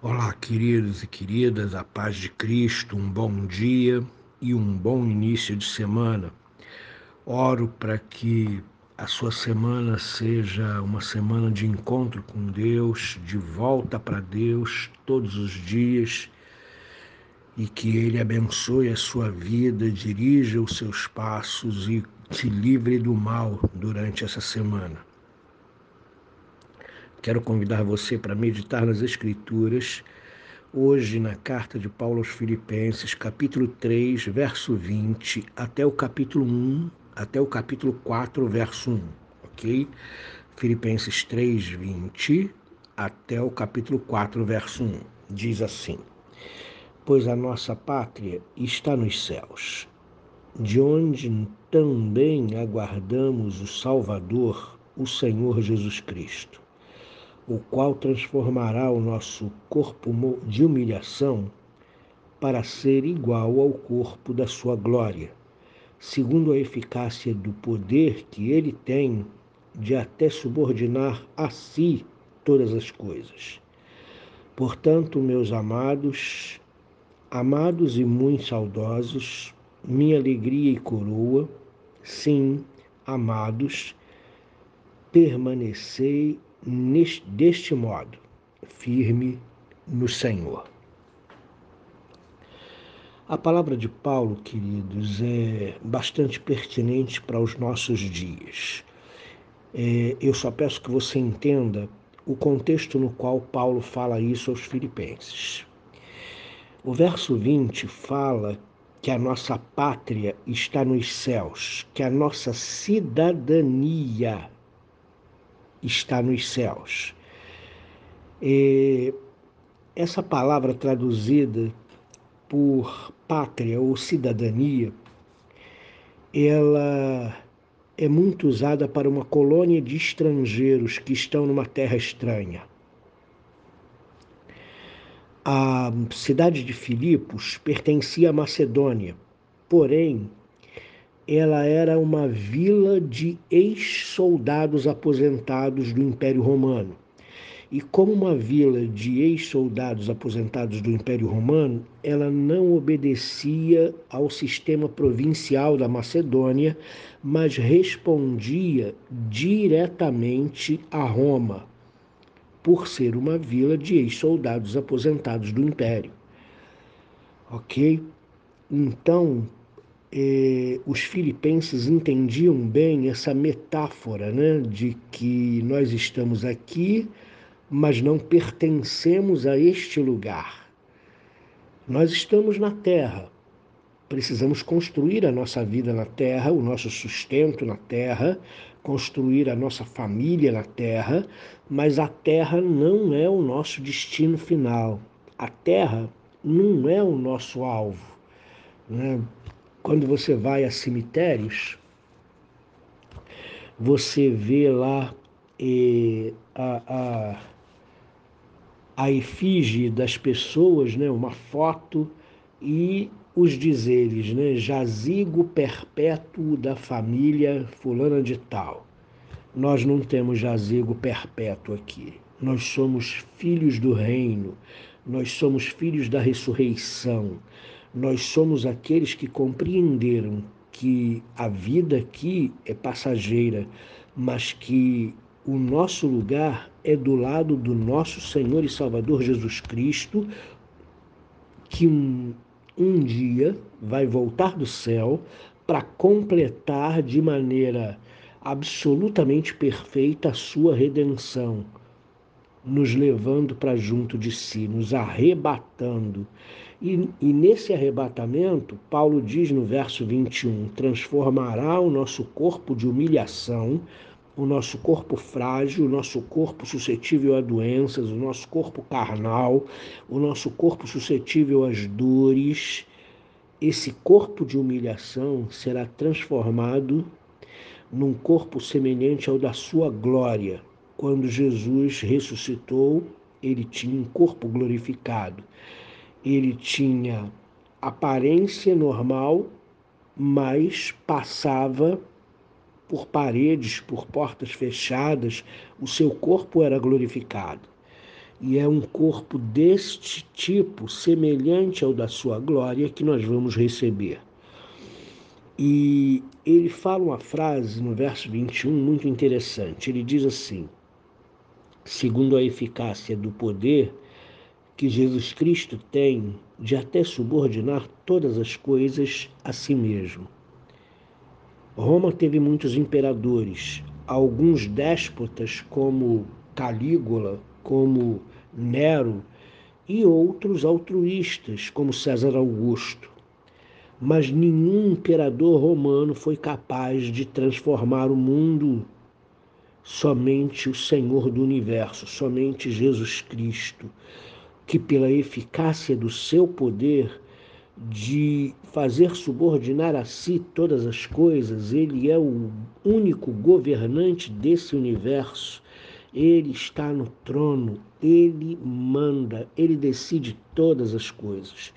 Olá, queridos e queridas, a paz de Cristo, um bom dia e um bom início de semana. Oro para que a sua semana seja uma semana de encontro com Deus, de volta para Deus todos os dias e que Ele abençoe a sua vida, dirija os seus passos e te livre do mal durante essa semana. Quero convidar você para meditar nas Escrituras, hoje na carta de Paulo aos Filipenses, capítulo 3, verso 20, até o capítulo 1, até o capítulo 4, verso 1, ok? Filipenses 3, 20, até o capítulo 4, verso 1. Diz assim: Pois a nossa pátria está nos céus, de onde também aguardamos o Salvador, o Senhor Jesus Cristo o qual transformará o nosso corpo de humilhação para ser igual ao corpo da sua glória, segundo a eficácia do poder que ele tem de até subordinar a si todas as coisas. Portanto, meus amados, amados e muito saudosos, minha alegria e coroa, sim, amados, permanecei neste, deste modo, firme no Senhor. A palavra de Paulo, queridos, é bastante pertinente para os nossos dias. É, eu só peço que você entenda o contexto no qual Paulo fala isso aos Filipenses. O verso 20 fala que a nossa pátria está nos céus, que a nossa cidadania está nos céus. E essa palavra traduzida por pátria ou cidadania, ela é muito usada para uma colônia de estrangeiros que estão numa terra estranha. A cidade de Filipos pertencia à Macedônia, porém ela era uma vila de ex-soldados aposentados do Império Romano. E como uma vila de ex-soldados aposentados do Império Romano, ela não obedecia ao sistema provincial da Macedônia, mas respondia diretamente a Roma, por ser uma vila de ex-soldados aposentados do Império. Ok? Então, eh, os filipenses entendiam bem essa metáfora né, de que nós estamos aqui, mas não pertencemos a este lugar. Nós estamos na terra, precisamos construir a nossa vida na terra, o nosso sustento na terra, construir a nossa família na terra, mas a terra não é o nosso destino final. A terra não é o nosso alvo. Né? Quando você vai a cemitérios, você vê lá eh, a, a, a efígie das pessoas, né, uma foto e os dizeres, né, jazigo perpétuo da família fulana de tal. Nós não temos jazigo perpétuo aqui. Nós somos filhos do reino, nós somos filhos da ressurreição, nós somos aqueles que compreenderam que a vida aqui é passageira, mas que o nosso lugar é do lado do nosso Senhor e Salvador Jesus Cristo, que um, um dia vai voltar do céu para completar de maneira absolutamente perfeita a sua redenção, nos levando para junto de si, nos arrebatando e, e, nesse arrebatamento, Paulo diz no verso 21: transformará o nosso corpo de humilhação, o nosso corpo frágil, o nosso corpo suscetível a doenças, o nosso corpo carnal, o nosso corpo suscetível às dores. Esse corpo de humilhação será transformado num corpo semelhante ao da sua glória. Quando Jesus ressuscitou, ele tinha um corpo glorificado ele tinha aparência normal, mas passava por paredes, por portas fechadas, o seu corpo era glorificado. E é um corpo deste tipo, semelhante ao da sua glória, que nós vamos receber. E ele fala uma frase no verso 21 muito interessante. Ele diz assim: segundo a eficácia do poder que Jesus Cristo tem de até subordinar todas as coisas a si mesmo. Roma teve muitos imperadores, alguns déspotas como Calígula, como Nero e outros altruístas como César Augusto mas nenhum imperador romano foi capaz de transformar o mundo. Somente o Senhor do universo, somente Jesus Cristo, que pela eficácia do seu poder de fazer subordinar a si todas as coisas, ele é o único governante desse universo. Ele está no trono, ele manda, ele decide todas as coisas.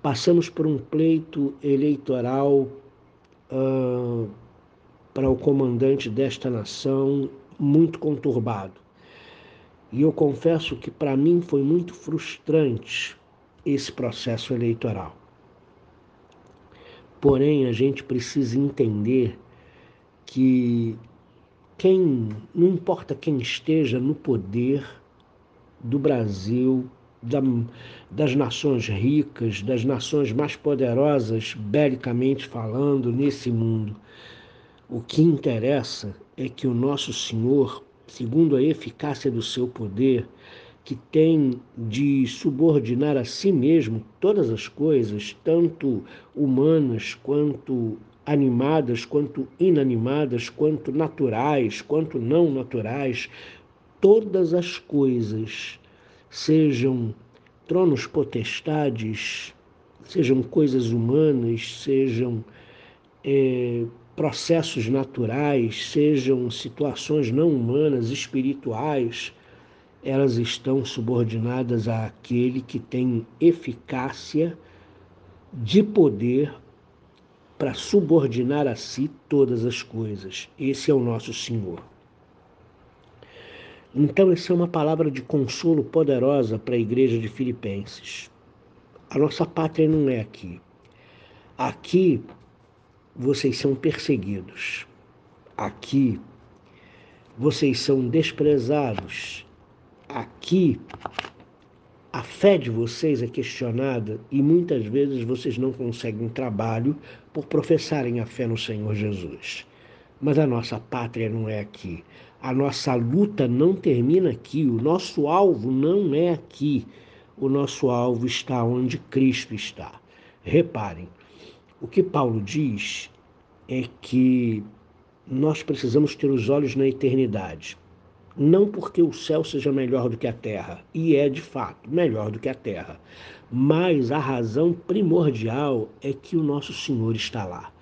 Passamos por um pleito eleitoral uh, para o comandante desta nação muito conturbado. E eu confesso que para mim foi muito frustrante esse processo eleitoral. Porém, a gente precisa entender que quem, não importa quem esteja no poder do Brasil, da, das nações ricas, das nações mais poderosas, belicamente falando, nesse mundo. O que interessa é que o nosso Senhor, segundo a eficácia do seu poder, que tem de subordinar a si mesmo todas as coisas, tanto humanas quanto animadas, quanto inanimadas, quanto naturais, quanto não naturais, todas as coisas sejam tronos potestades, sejam coisas humanas, sejam é, processos naturais, sejam situações não humanas, espirituais, elas estão subordinadas àquele que tem eficácia de poder para subordinar a si todas as coisas. Esse é o nosso Senhor. Então, essa é uma palavra de consolo poderosa para a igreja de Filipenses. A nossa pátria não é aqui. Aqui vocês são perseguidos. Aqui vocês são desprezados. Aqui a fé de vocês é questionada e muitas vezes vocês não conseguem trabalho por professarem a fé no Senhor Jesus. Mas a nossa pátria não é aqui. A nossa luta não termina aqui, o nosso alvo não é aqui. O nosso alvo está onde Cristo está. Reparem, o que Paulo diz é que nós precisamos ter os olhos na eternidade. Não porque o céu seja melhor do que a terra, e é de fato melhor do que a terra, mas a razão primordial é que o nosso Senhor está lá.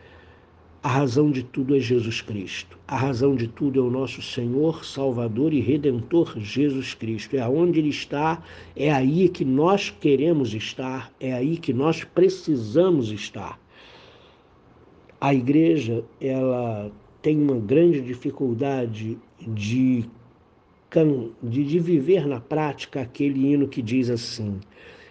A razão de tudo é Jesus Cristo. A razão de tudo é o nosso Senhor, Salvador e Redentor Jesus Cristo. É aonde Ele está, é aí que nós queremos estar, é aí que nós precisamos estar. A igreja, ela tem uma grande dificuldade de, de, viver na prática aquele hino que diz assim: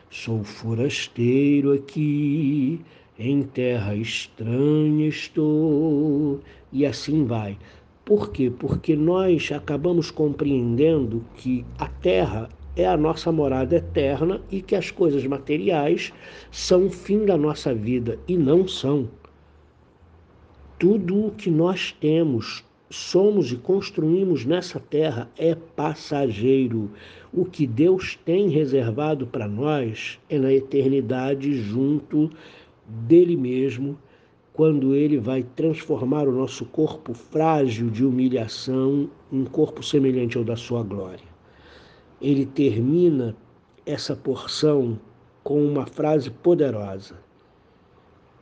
Sou forasteiro aqui em terra estranha estou, e assim vai. Por quê? Porque nós acabamos compreendendo que a terra é a nossa morada eterna e que as coisas materiais são o fim da nossa vida e não são. Tudo o que nós temos, somos e construímos nessa terra é passageiro. O que Deus tem reservado para nós é na eternidade junto dele mesmo, quando ele vai transformar o nosso corpo frágil de humilhação em corpo semelhante ao da sua glória. Ele termina essa porção com uma frase poderosa: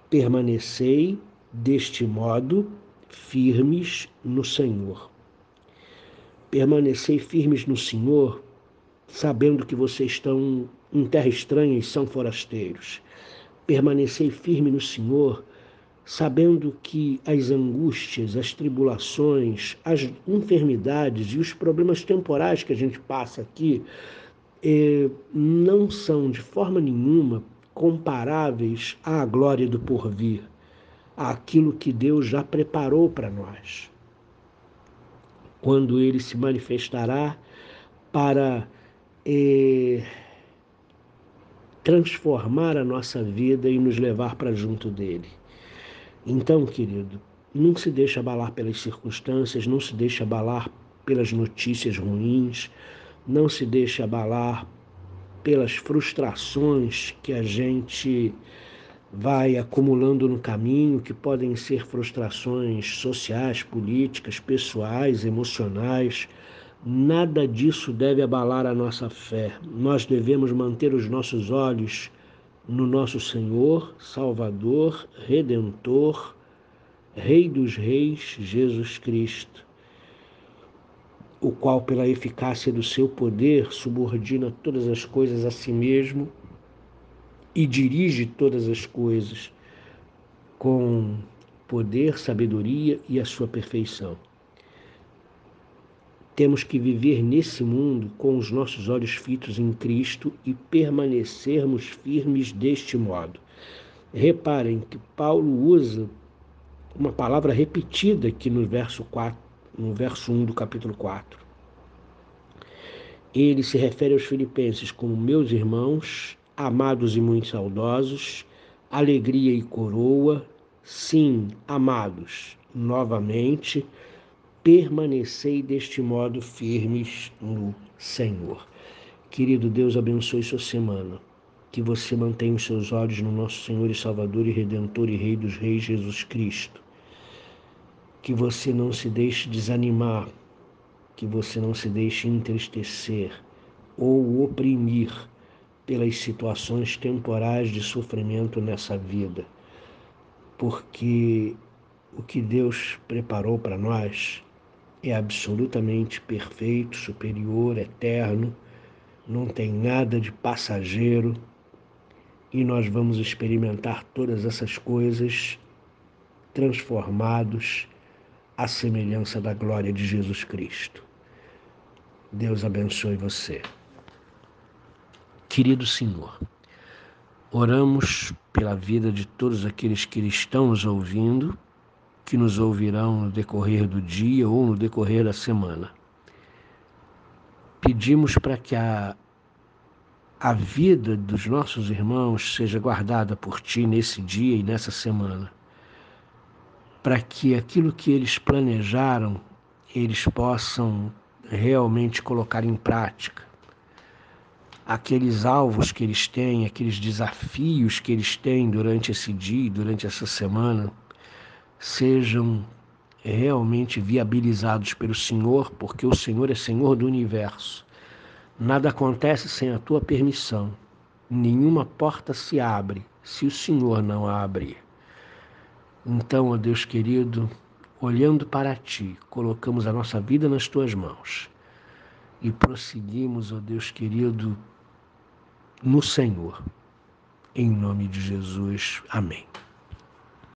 Permanecei deste modo firmes no Senhor. Permanecei firmes no Senhor, sabendo que vocês estão em terra estranha e são forasteiros permanecei firme no Senhor, sabendo que as angústias, as tribulações, as enfermidades e os problemas temporais que a gente passa aqui, eh, não são de forma nenhuma comparáveis à glória do porvir, àquilo que Deus já preparou para nós. Quando Ele se manifestará para eh, transformar a nossa vida e nos levar para junto dele. Então, querido, não se deixe abalar pelas circunstâncias, não se deixe abalar pelas notícias ruins, não se deixe abalar pelas frustrações que a gente vai acumulando no caminho, que podem ser frustrações sociais, políticas, pessoais, emocionais. Nada disso deve abalar a nossa fé. Nós devemos manter os nossos olhos no nosso Senhor, Salvador, Redentor, Rei dos Reis, Jesus Cristo o qual, pela eficácia do seu poder, subordina todas as coisas a si mesmo e dirige todas as coisas com poder, sabedoria e a sua perfeição. Temos que viver nesse mundo com os nossos olhos fitos em Cristo e permanecermos firmes deste modo. Reparem que Paulo usa uma palavra repetida aqui no verso 4 no verso 1 do capítulo 4. Ele se refere aos filipenses como meus irmãos, amados e muito saudosos, alegria e coroa, sim, amados, novamente, permanecei deste modo firmes no Senhor. Querido Deus, abençoe sua semana. Que você mantenha os seus olhos no nosso Senhor e Salvador e Redentor e Rei dos Reis, Jesus Cristo que você não se deixe desanimar, que você não se deixe entristecer ou oprimir pelas situações temporais de sofrimento nessa vida, porque o que Deus preparou para nós é absolutamente perfeito, superior, eterno, não tem nada de passageiro e nós vamos experimentar todas essas coisas transformados à semelhança da glória de Jesus Cristo. Deus abençoe você. Querido Senhor, oramos pela vida de todos aqueles que estão nos ouvindo, que nos ouvirão no decorrer do dia ou no decorrer da semana. Pedimos para que a, a vida dos nossos irmãos seja guardada por Ti nesse dia e nessa semana para que aquilo que eles planejaram eles possam realmente colocar em prática. Aqueles alvos que eles têm, aqueles desafios que eles têm durante esse dia, durante essa semana, sejam realmente viabilizados pelo Senhor, porque o Senhor é Senhor do universo. Nada acontece sem a tua permissão. Nenhuma porta se abre se o Senhor não a abrir. Então, ó Deus querido, olhando para ti, colocamos a nossa vida nas tuas mãos e prosseguimos, ó Deus querido, no Senhor. Em nome de Jesus. Amém.